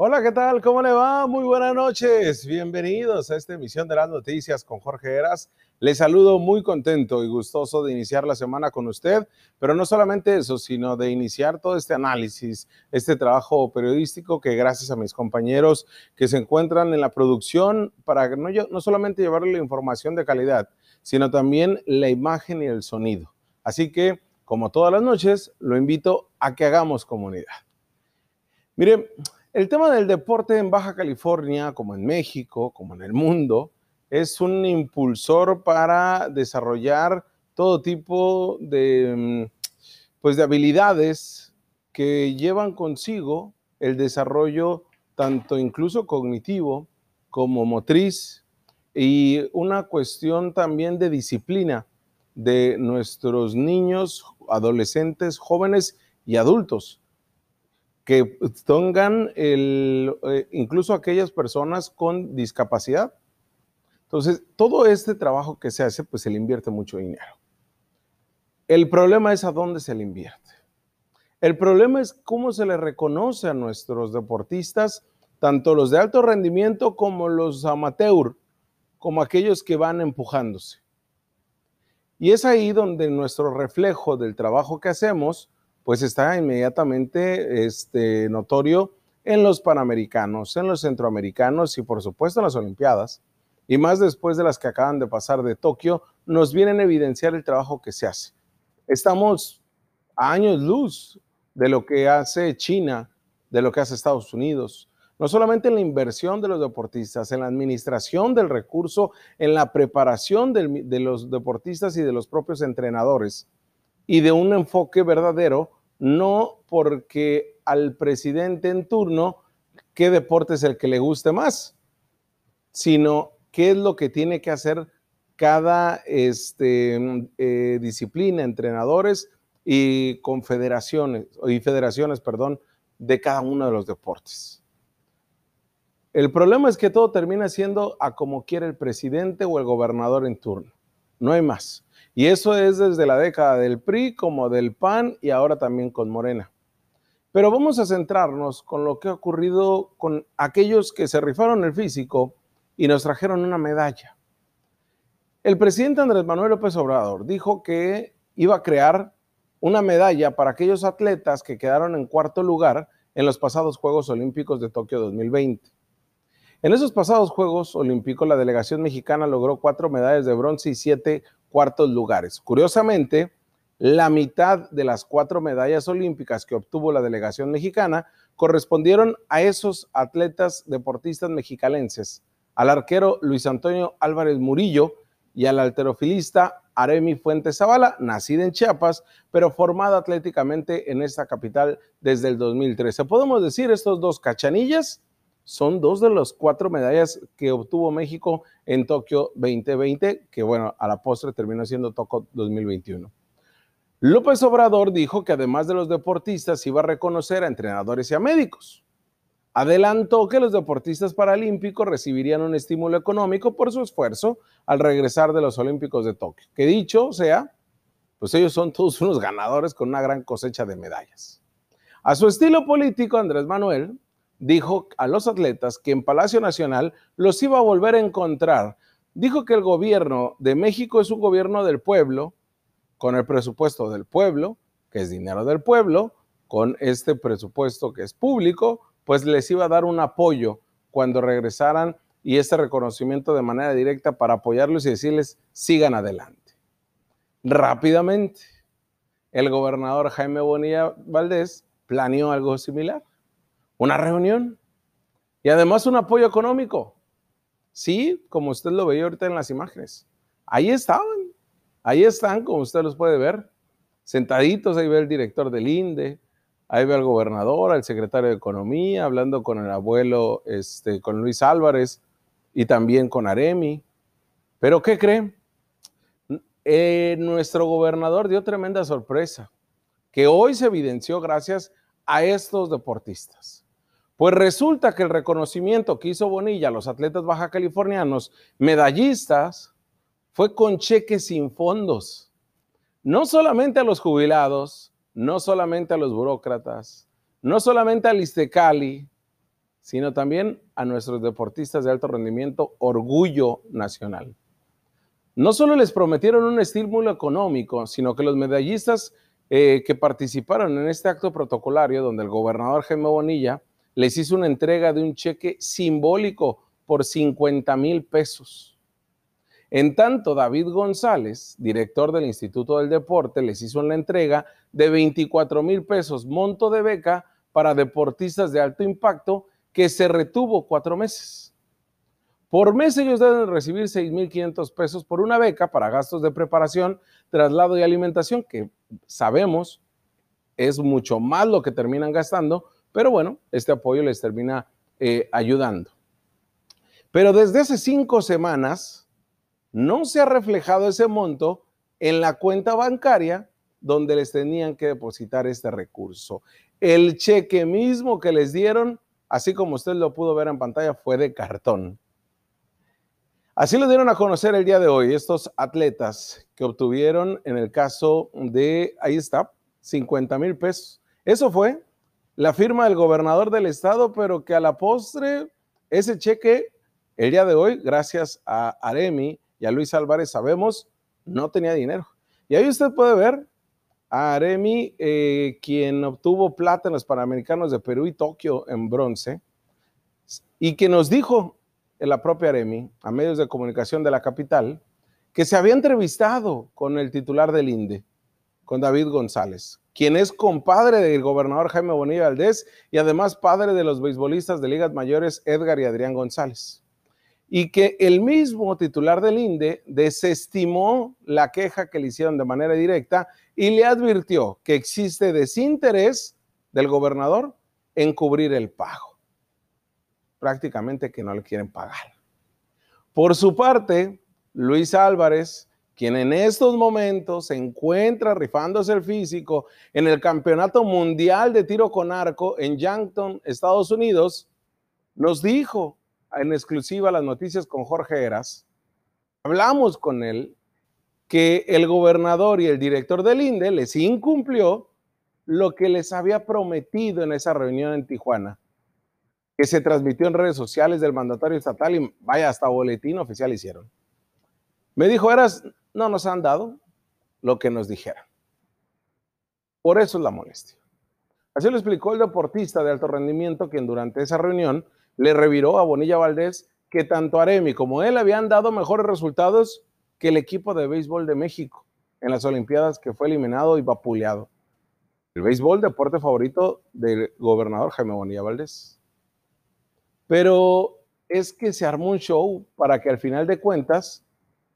Hola, ¿qué tal? ¿Cómo le va? Muy buenas noches. Bienvenidos a esta emisión de las noticias con Jorge Heras. Les saludo muy contento y gustoso de iniciar la semana con usted, pero no solamente eso, sino de iniciar todo este análisis, este trabajo periodístico que gracias a mis compañeros que se encuentran en la producción para no, no solamente llevarle la información de calidad, sino también la imagen y el sonido. Así que, como todas las noches, lo invito a que hagamos comunidad. Mire, el tema del deporte en Baja California, como en México, como en el mundo, es un impulsor para desarrollar todo tipo de, mm, pues, de habilidades que llevan consigo el desarrollo tanto incluso cognitivo como motriz y una cuestión también de disciplina de nuestros niños, adolescentes, jóvenes y adultos que tengan el, eh, incluso aquellas personas con discapacidad. Entonces, todo este trabajo que se hace, pues se le invierte mucho dinero. El problema es a dónde se le invierte. El problema es cómo se le reconoce a nuestros deportistas, tanto los de alto rendimiento como los amateur, como aquellos que van empujándose. Y es ahí donde nuestro reflejo del trabajo que hacemos, pues está inmediatamente este, notorio en los Panamericanos, en los Centroamericanos y por supuesto en las Olimpiadas. Y más después de las que acaban de pasar de Tokio, nos vienen a evidenciar el trabajo que se hace. Estamos a años luz de lo que hace China, de lo que hace Estados Unidos, no solamente en la inversión de los deportistas, en la administración del recurso, en la preparación de los deportistas y de los propios entrenadores, y de un enfoque verdadero no porque al presidente en turno qué deporte es el que le guste más, sino qué es lo que tiene que hacer cada este, eh, disciplina, entrenadores y confederaciones, y federaciones, perdón, de cada uno de los deportes. El problema es que todo termina siendo a como quiere el presidente o el gobernador en turno. No hay más. Y eso es desde la década del PRI como del PAN y ahora también con Morena. Pero vamos a centrarnos con lo que ha ocurrido con aquellos que se rifaron el físico y nos trajeron una medalla. El presidente Andrés Manuel López Obrador dijo que iba a crear una medalla para aquellos atletas que quedaron en cuarto lugar en los pasados Juegos Olímpicos de Tokio 2020. En esos pasados Juegos Olímpicos, la delegación mexicana logró cuatro medallas de bronce y siete cuartos lugares. Curiosamente, la mitad de las cuatro medallas olímpicas que obtuvo la delegación mexicana correspondieron a esos atletas deportistas mexicalenses, al arquero Luis Antonio Álvarez Murillo y al alterofilista Aremi Fuentes Zavala, nacida en Chiapas, pero formada atléticamente en esta capital desde el 2013. Podemos decir, estos dos cachanillas son dos de las cuatro medallas que obtuvo México en Tokio 2020, que bueno, a la postre terminó siendo Tokio 2021. López Obrador dijo que además de los deportistas iba a reconocer a entrenadores y a médicos. Adelantó que los deportistas paralímpicos recibirían un estímulo económico por su esfuerzo al regresar de los Olímpicos de Tokio. Que dicho sea, pues ellos son todos unos ganadores con una gran cosecha de medallas. A su estilo político, Andrés Manuel dijo a los atletas que en Palacio Nacional los iba a volver a encontrar. Dijo que el gobierno de México es un gobierno del pueblo, con el presupuesto del pueblo, que es dinero del pueblo, con este presupuesto que es público, pues les iba a dar un apoyo cuando regresaran y este reconocimiento de manera directa para apoyarlos y decirles sigan adelante. Rápidamente, el gobernador Jaime Bonilla Valdés planeó algo similar una reunión y además un apoyo económico. Sí, como usted lo veía ahorita en las imágenes. Ahí estaban, ahí están, como usted los puede ver, sentaditos, ahí ve el director del INDE, ahí ve al gobernador, al secretario de Economía, hablando con el abuelo, este, con Luis Álvarez y también con Aremi. Pero ¿qué creen? Eh, nuestro gobernador dio tremenda sorpresa, que hoy se evidenció gracias a estos deportistas. Pues resulta que el reconocimiento que hizo Bonilla a los atletas baja californianos, medallistas, fue con cheques sin fondos. No solamente a los jubilados, no solamente a los burócratas, no solamente al Istecali, sino también a nuestros deportistas de alto rendimiento, orgullo nacional. No solo les prometieron un estímulo económico, sino que los medallistas eh, que participaron en este acto protocolario, donde el gobernador Jaime Bonilla les hizo una entrega de un cheque simbólico por 50 mil pesos. En tanto, David González, director del Instituto del Deporte, les hizo una entrega de 24 mil pesos, monto de beca para deportistas de alto impacto que se retuvo cuatro meses. Por mes ellos deben recibir 6.500 pesos por una beca para gastos de preparación, traslado y alimentación, que sabemos es mucho más lo que terminan gastando, pero bueno, este apoyo les termina eh, ayudando. Pero desde hace cinco semanas no se ha reflejado ese monto en la cuenta bancaria donde les tenían que depositar este recurso. El cheque mismo que les dieron, así como usted lo pudo ver en pantalla, fue de cartón. Así lo dieron a conocer el día de hoy estos atletas que obtuvieron en el caso de, ahí está, 50 mil pesos. Eso fue la firma del gobernador del estado, pero que a la postre ese cheque el día de hoy, gracias a Aremi y a Luis Álvarez, sabemos, no tenía dinero. Y ahí usted puede ver a Aremi, eh, quien obtuvo plata en los Panamericanos de Perú y Tokio en bronce, y que nos dijo en la propia Aremi, a medios de comunicación de la capital, que se había entrevistado con el titular del INDE, con David González, quien es compadre del gobernador Jaime Bonilla Valdés y además padre de los beisbolistas de ligas mayores Edgar y Adrián González y que el mismo titular del INDE desestimó la queja que le hicieron de manera directa y le advirtió que existe desinterés del gobernador en cubrir el pago. Prácticamente que no le quieren pagar. Por su parte, Luis Álvarez, quien en estos momentos se encuentra rifándose el físico en el Campeonato Mundial de Tiro con Arco en Yankton, Estados Unidos, nos dijo en exclusiva las noticias con Jorge Eras, hablamos con él que el gobernador y el director del INDE les incumplió lo que les había prometido en esa reunión en Tijuana, que se transmitió en redes sociales del mandatario estatal y vaya, hasta boletín oficial hicieron. Me dijo, Eras, no nos han dado lo que nos dijeron. Por eso es la molestia. Así lo explicó el deportista de alto rendimiento, quien durante esa reunión le reviró a Bonilla Valdés que tanto Aremi como él habían dado mejores resultados que el equipo de béisbol de México en las Olimpiadas que fue eliminado y vapuleado. El béisbol, deporte favorito del gobernador Jaime Bonilla Valdés. Pero es que se armó un show para que al final de cuentas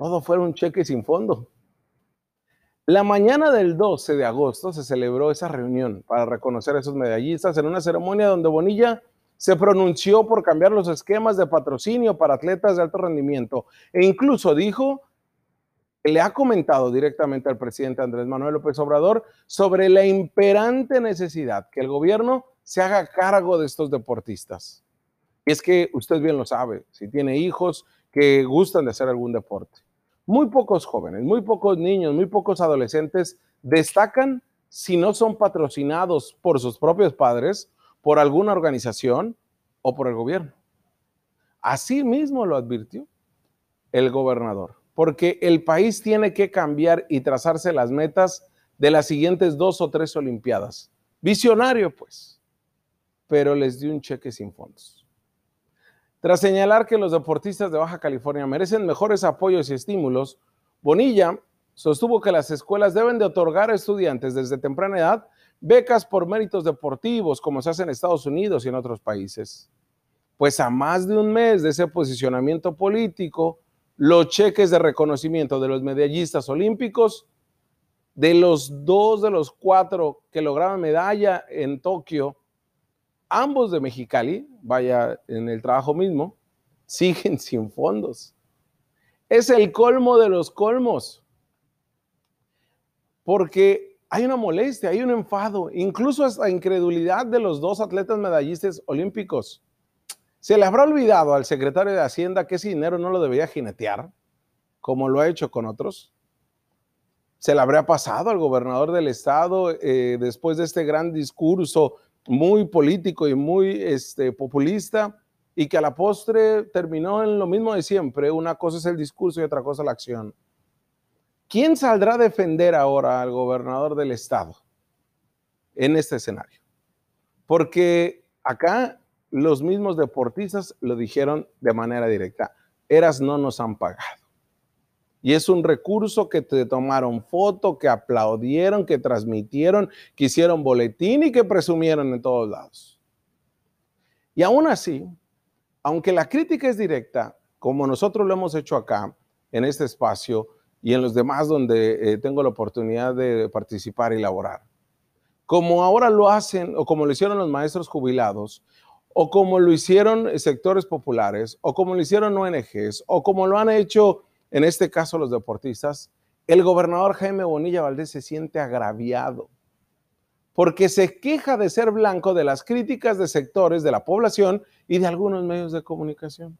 todo fuera un cheque sin fondo. La mañana del 12 de agosto se celebró esa reunión para reconocer a esos medallistas en una ceremonia donde Bonilla se pronunció por cambiar los esquemas de patrocinio para atletas de alto rendimiento e incluso dijo que le ha comentado directamente al presidente Andrés Manuel López Obrador sobre la imperante necesidad que el gobierno se haga cargo de estos deportistas. Y es que usted bien lo sabe, si tiene hijos que gustan de hacer algún deporte. Muy pocos jóvenes, muy pocos niños, muy pocos adolescentes destacan si no son patrocinados por sus propios padres por alguna organización o por el gobierno. Así mismo lo advirtió el gobernador, porque el país tiene que cambiar y trazarse las metas de las siguientes dos o tres Olimpiadas. Visionario, pues, pero les dio un cheque sin fondos. Tras señalar que los deportistas de Baja California merecen mejores apoyos y estímulos, Bonilla sostuvo que las escuelas deben de otorgar a estudiantes desde temprana edad becas por méritos deportivos, como se hace en Estados Unidos y en otros países. Pues a más de un mes de ese posicionamiento político, los cheques de reconocimiento de los medallistas olímpicos, de los dos de los cuatro que lograron medalla en Tokio, ambos de Mexicali, vaya en el trabajo mismo, siguen sin fondos. Es el colmo de los colmos. Porque hay una molestia, hay un enfado, incluso hasta incredulidad de los dos atletas medallistas olímpicos. ¿Se le habrá olvidado al secretario de Hacienda que ese dinero no lo debería jinetear, como lo ha hecho con otros? ¿Se le habría pasado al gobernador del estado eh, después de este gran discurso muy político y muy este, populista y que a la postre terminó en lo mismo de siempre. Una cosa es el discurso y otra cosa la acción. ¿Quién saldrá a defender ahora al gobernador del estado en este escenario? Porque acá los mismos deportistas lo dijeron de manera directa. Eras no nos han pagado. Y es un recurso que te tomaron foto, que aplaudieron, que transmitieron, que hicieron boletín y que presumieron en todos lados. Y aún así, aunque la crítica es directa, como nosotros lo hemos hecho acá, en este espacio y en los demás donde eh, tengo la oportunidad de participar y laborar, como ahora lo hacen o como lo hicieron los maestros jubilados, o como lo hicieron sectores populares, o como lo hicieron ONGs, o como lo han hecho en este caso los deportistas, el gobernador Jaime Bonilla Valdés se siente agraviado porque se queja de ser blanco de las críticas de sectores de la población y de algunos medios de comunicación.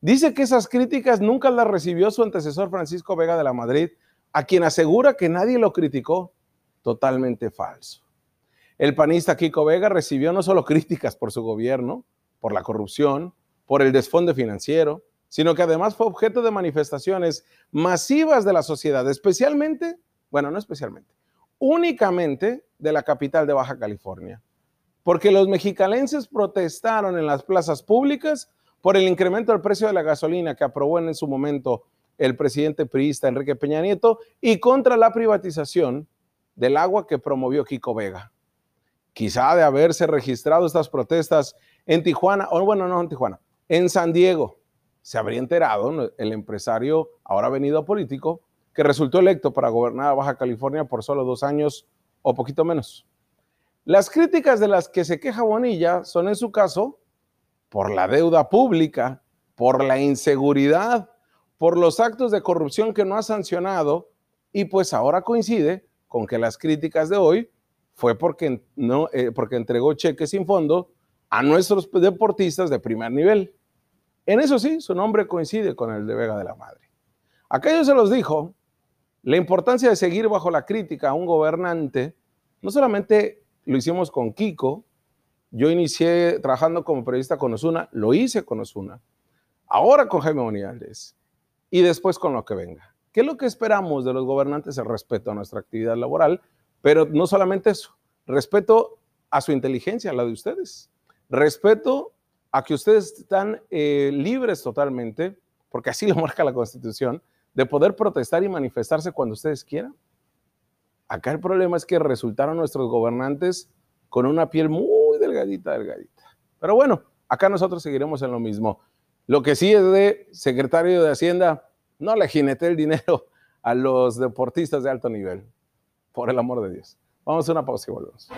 Dice que esas críticas nunca las recibió su antecesor Francisco Vega de la Madrid, a quien asegura que nadie lo criticó. Totalmente falso. El panista Kiko Vega recibió no solo críticas por su gobierno, por la corrupción, por el desfonde financiero, sino que además fue objeto de manifestaciones masivas de la sociedad, especialmente, bueno, no especialmente, únicamente de la capital de Baja California, porque los mexicalenses protestaron en las plazas públicas por el incremento del precio de la gasolina que aprobó en su momento el presidente priista Enrique Peña Nieto y contra la privatización del agua que promovió Kiko Vega. Quizá de haberse registrado estas protestas en Tijuana, o bueno, no en Tijuana, en San Diego, se habría enterado el empresario, ahora venido político, que resultó electo para gobernar Baja California por solo dos años o poquito menos. Las críticas de las que se queja Bonilla son en su caso por la deuda pública, por la inseguridad, por los actos de corrupción que no ha sancionado y pues ahora coincide con que las críticas de hoy fue porque, no, eh, porque entregó cheques sin fondo a nuestros deportistas de primer nivel. En eso sí, su nombre coincide con el de Vega de la Madre. Aquello se los dijo, la importancia de seguir bajo la crítica a un gobernante, no solamente lo hicimos con Kiko, yo inicié trabajando como periodista con Osuna, lo hice con Osuna, ahora con Jaime Moniales y después con lo que venga. ¿Qué es lo que esperamos de los gobernantes? El respeto a nuestra actividad laboral, pero no solamente eso, respeto a su inteligencia, a la de ustedes, respeto a que ustedes están eh, libres totalmente, porque así lo marca la Constitución, de poder protestar y manifestarse cuando ustedes quieran. Acá el problema es que resultaron nuestros gobernantes con una piel muy delgadita, delgadita. Pero bueno, acá nosotros seguiremos en lo mismo. Lo que sí es de secretario de Hacienda, no le jinete el dinero a los deportistas de alto nivel, por el amor de Dios. Vamos a una pausa y volvemos.